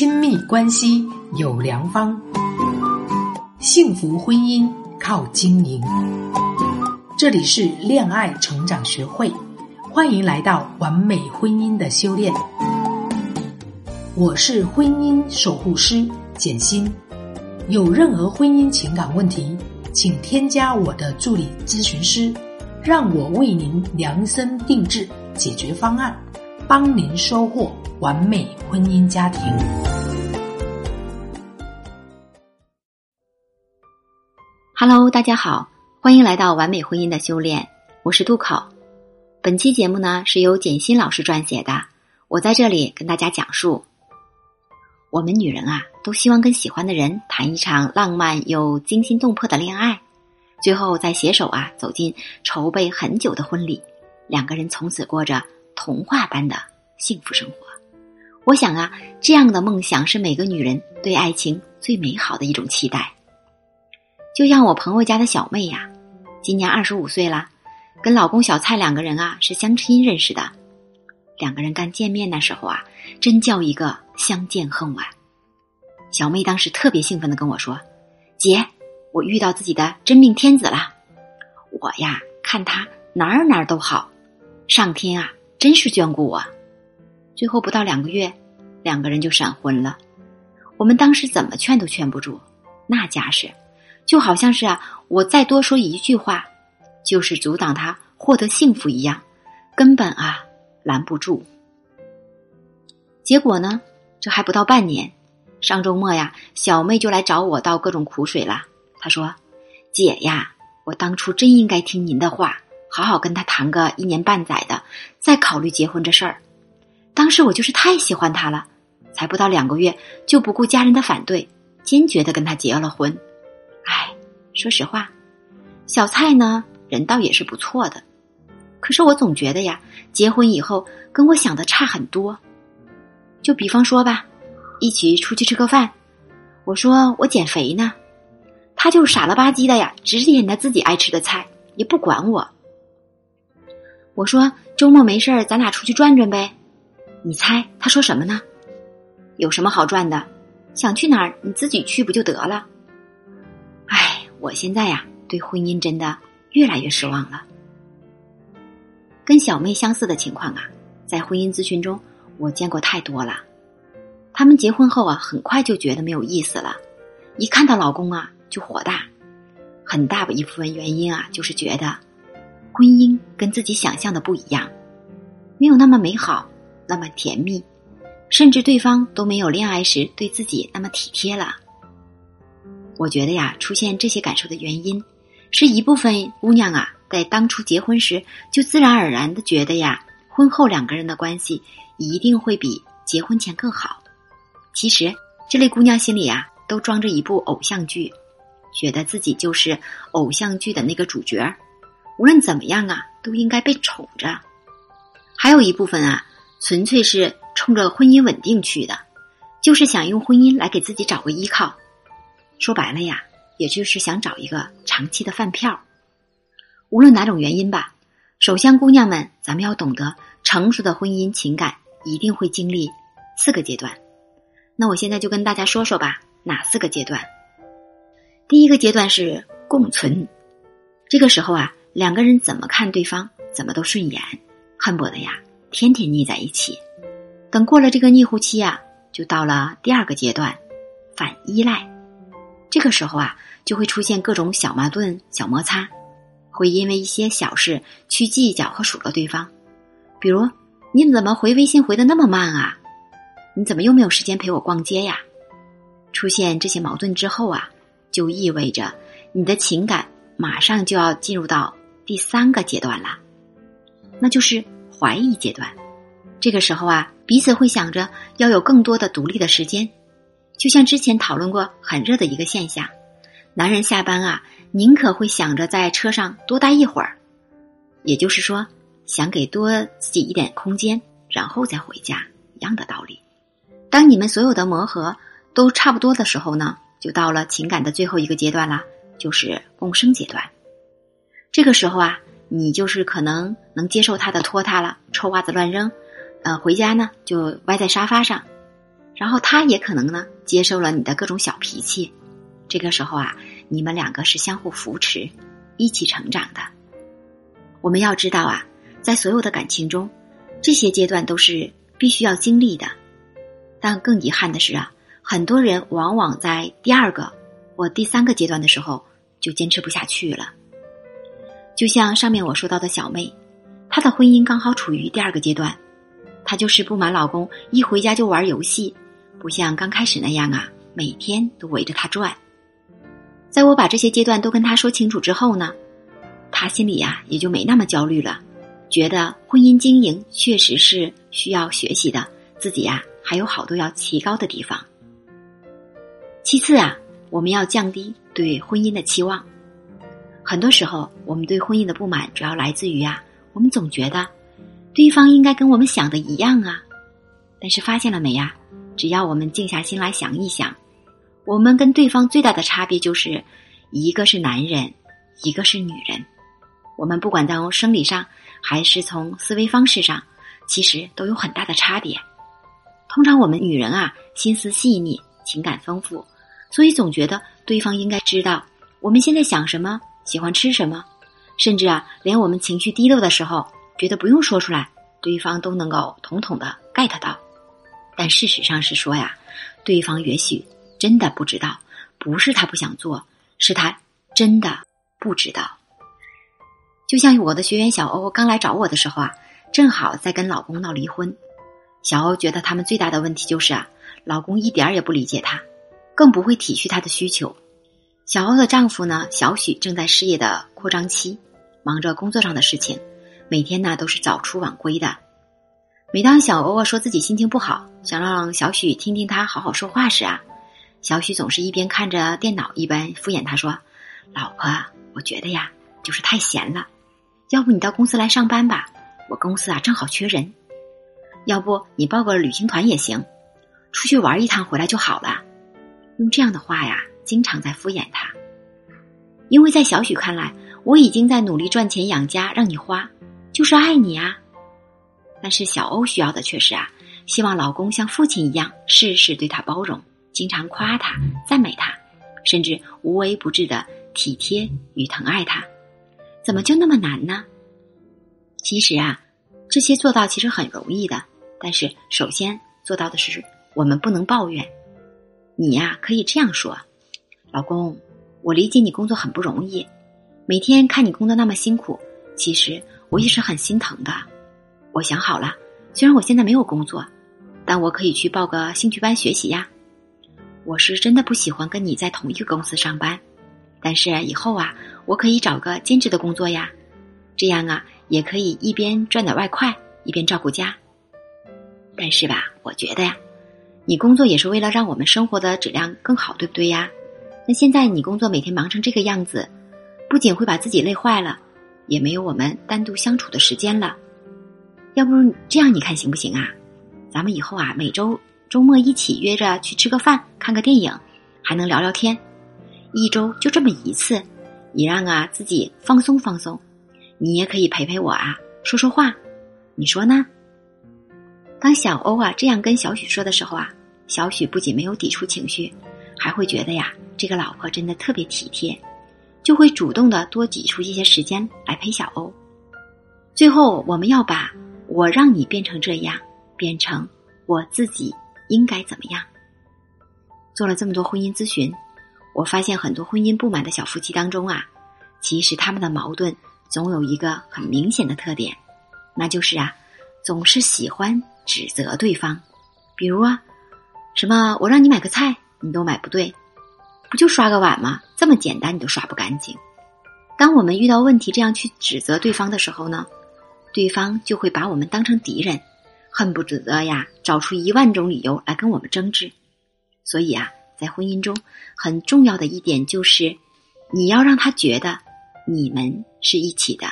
亲密关系有良方，幸福婚姻靠经营。这里是恋爱成长学会，欢迎来到完美婚姻的修炼。我是婚姻守护师简心，有任何婚姻情感问题，请添加我的助理咨询师，让我为您量身定制解决方案，帮您收获完美婚姻家庭。Hello，大家好，欢迎来到完美婚姻的修炼，我是渡口。本期节目呢是由简心老师撰写的，我在这里跟大家讲述。我们女人啊，都希望跟喜欢的人谈一场浪漫又惊心动魄的恋爱，最后再携手啊走进筹备很久的婚礼，两个人从此过着童话般的幸福生活。我想啊，这样的梦想是每个女人对爱情最美好的一种期待。就像我朋友家的小妹呀，今年二十五岁了，跟老公小蔡两个人啊是相亲认识的。两个人刚见面那时候啊，真叫一个相见恨晚。小妹当时特别兴奋的跟我说：“姐，我遇到自己的真命天子了。我呀，看他哪儿哪儿都好，上天啊，真是眷顾我。”最后不到两个月，两个人就闪婚了。我们当时怎么劝都劝不住，那架势，就好像是啊，我再多说一句话，就是阻挡他获得幸福一样，根本啊。拦不住。结果呢？这还不到半年，上周末呀，小妹就来找我倒各种苦水了。她说：“姐呀，我当初真应该听您的话，好好跟他谈个一年半载的，再考虑结婚这事儿。当时我就是太喜欢他了，才不到两个月，就不顾家人的反对，坚决的跟他结了婚。哎，说实话，小蔡呢，人倒也是不错的。”可是我总觉得呀，结婚以后跟我想的差很多。就比方说吧，一起出去吃个饭，我说我减肥呢，他就傻了吧唧的呀，只点他自己爱吃的菜，也不管我。我说周末没事儿，咱俩出去转转呗。你猜他说什么呢？有什么好转的？想去哪儿你自己去不就得了？我现在呀，对婚姻真的越来越失望了。跟小妹相似的情况啊，在婚姻咨询中我见过太多了。他们结婚后啊，很快就觉得没有意思了，一看到老公啊就火大。很大一部分原因啊，就是觉得婚姻跟自己想象的不一样，没有那么美好，那么甜蜜，甚至对方都没有恋爱时对自己那么体贴了。我觉得呀，出现这些感受的原因，是一部分姑娘啊。在当初结婚时，就自然而然的觉得呀，婚后两个人的关系一定会比结婚前更好。其实，这类姑娘心里呀，都装着一部偶像剧，觉得自己就是偶像剧的那个主角，无论怎么样啊，都应该被宠着。还有一部分啊，纯粹是冲着婚姻稳定去的，就是想用婚姻来给自己找个依靠。说白了呀，也就是想找一个长期的饭票。无论哪种原因吧，首先，姑娘们，咱们要懂得，成熟的婚姻情感一定会经历四个阶段。那我现在就跟大家说说吧，哪四个阶段？第一个阶段是共存，这个时候啊，两个人怎么看对方，怎么都顺眼，恨不得呀天天腻在一起。等过了这个腻乎期啊，就到了第二个阶段，反依赖。这个时候啊，就会出现各种小矛盾、小摩擦。会因为一些小事去计较和数落对方，比如你怎么回微信回的那么慢啊？你怎么又没有时间陪我逛街呀？出现这些矛盾之后啊，就意味着你的情感马上就要进入到第三个阶段了，那就是怀疑阶段。这个时候啊，彼此会想着要有更多的独立的时间，就像之前讨论过很热的一个现象，男人下班啊。宁可会想着在车上多待一会儿，也就是说，想给多自己一点空间，然后再回家，一样的道理。当你们所有的磨合都差不多的时候呢，就到了情感的最后一个阶段了，就是共生阶段。这个时候啊，你就是可能能接受他的拖沓了，臭袜子乱扔，呃，回家呢就歪在沙发上，然后他也可能呢接受了你的各种小脾气。这个时候啊，你们两个是相互扶持，一起成长的。我们要知道啊，在所有的感情中，这些阶段都是必须要经历的。但更遗憾的是啊，很多人往往在第二个或第三个阶段的时候就坚持不下去了。就像上面我说到的小妹，她的婚姻刚好处于第二个阶段，她就是不满老公一回家就玩游戏，不像刚开始那样啊，每天都围着他转。在我把这些阶段都跟他说清楚之后呢，他心里呀也就没那么焦虑了，觉得婚姻经营确实是需要学习的，自己呀还有好多要提高的地方。其次啊，我们要降低对婚姻的期望。很多时候，我们对婚姻的不满主要来自于啊，我们总觉得对方应该跟我们想的一样啊。但是发现了没呀？只要我们静下心来想一想，我们跟对方最大的差别就是，一个是男人，一个是女人。我们不管从生理上还是从思维方式上，其实都有很大的差别。通常我们女人啊，心思细腻，情感丰富，所以总觉得对方应该知道我们现在想什么。喜欢吃什么，甚至啊，连我们情绪低落的时候，觉得不用说出来，对方都能够统统的 get 到。但事实上是说呀，对方也许真的不知道，不是他不想做，是他真的不知道。就像我的学员小欧刚来找我的时候啊，正好在跟老公闹离婚。小欧觉得他们最大的问题就是啊，老公一点儿也不理解她，更不会体恤她的需求。小欧的丈夫呢，小许正在事业的扩张期，忙着工作上的事情，每天呢都是早出晚归的。每当小欧啊说自己心情不好，想让小许听听他好好说话时啊，小许总是一边看着电脑，一边敷衍他说：“老婆，我觉得呀，就是太闲了，要不你到公司来上班吧，我公司啊正好缺人。要不你报个旅行团也行，出去玩一趟回来就好了。”用这样的话呀。经常在敷衍他，因为在小许看来，我已经在努力赚钱养家，让你花，就是爱你啊。但是小欧需要的却是啊，希望老公像父亲一样，事事对她包容，经常夸她、赞美她，甚至无微不至的体贴与疼爱她。怎么就那么难呢？其实啊，这些做到其实很容易的，但是首先做到的是，我们不能抱怨。你呀，可以这样说。老公，我理解你工作很不容易，每天看你工作那么辛苦，其实我也是很心疼的。我想好了，虽然我现在没有工作，但我可以去报个兴趣班学习呀。我是真的不喜欢跟你在同一个公司上班，但是以后啊，我可以找个兼职的工作呀，这样啊，也可以一边赚点外快，一边照顾家。但是吧，我觉得呀，你工作也是为了让我们生活的质量更好，对不对呀？那现在你工作每天忙成这个样子，不仅会把自己累坏了，也没有我们单独相处的时间了。要不这样你看行不行啊？咱们以后啊，每周周末一起约着去吃个饭、看个电影，还能聊聊天。一周就这么一次，你让啊自己放松放松，你也可以陪陪我啊，说说话，你说呢？当小欧啊这样跟小许说的时候啊，小许不仅没有抵触情绪，还会觉得呀。这个老婆真的特别体贴，就会主动的多挤出一些时间来陪小欧。最后，我们要把我让你变成这样，变成我自己应该怎么样。做了这么多婚姻咨询，我发现很多婚姻不满的小夫妻当中啊，其实他们的矛盾总有一个很明显的特点，那就是啊，总是喜欢指责对方。比如啊，什么我让你买个菜，你都买不对。不就刷个碗吗？这么简单你都刷不干净。当我们遇到问题这样去指责对方的时候呢，对方就会把我们当成敌人，恨不得呀找出一万种理由来跟我们争执。所以啊，在婚姻中很重要的一点就是，你要让他觉得你们是一起的。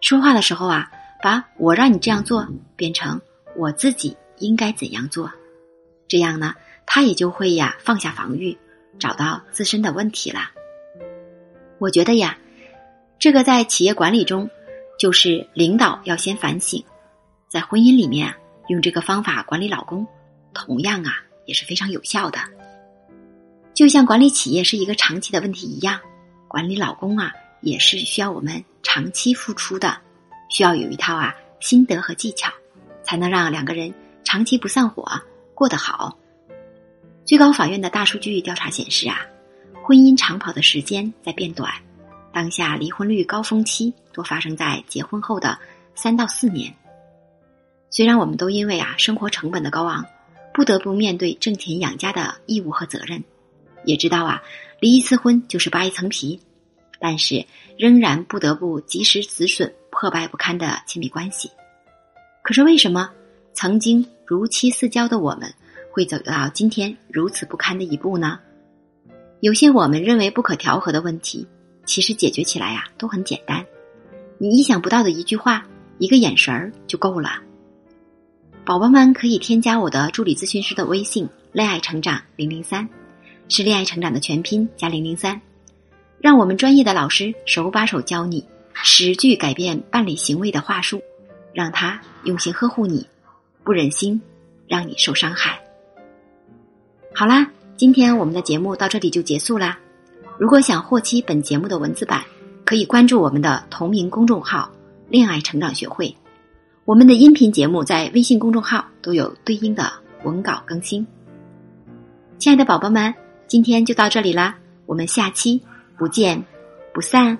说话的时候啊，把我让你这样做变成我自己应该怎样做，这样呢，他也就会呀放下防御。找到自身的问题了。我觉得呀，这个在企业管理中，就是领导要先反省，在婚姻里面用这个方法管理老公，同样啊也是非常有效的。就像管理企业是一个长期的问题一样，管理老公啊也是需要我们长期付出的，需要有一套啊心得和技巧，才能让两个人长期不散伙，过得好。最高法院的大数据调查显示啊，婚姻长跑的时间在变短，当下离婚率高峰期多发生在结婚后的三到四年。虽然我们都因为啊生活成本的高昂，不得不面对挣钱养家的义务和责任。也知道啊，离一次婚就是扒一层皮，但是仍然不得不及时止损破败不堪的亲密关系。可是为什么曾经如漆似胶的我们，会走到今天如此不堪的一步呢？有些我们认为不可调和的问题，其实解决起来呀都很简单。你意想不到的一句话，一个眼神儿就够了。宝宝们可以添加我的助理咨询师的微信“恋爱成长零零三”。是恋爱成长的全拼加零零三，让我们专业的老师手把手教你十句改变伴侣行为的话术，让他用心呵护你，不忍心让你受伤害。好啦，今天我们的节目到这里就结束啦。如果想获期本节目的文字版，可以关注我们的同名公众号“恋爱成长学会”，我们的音频节目在微信公众号都有对应的文稿更新。亲爱的宝宝们。今天就到这里啦，我们下期不见不散。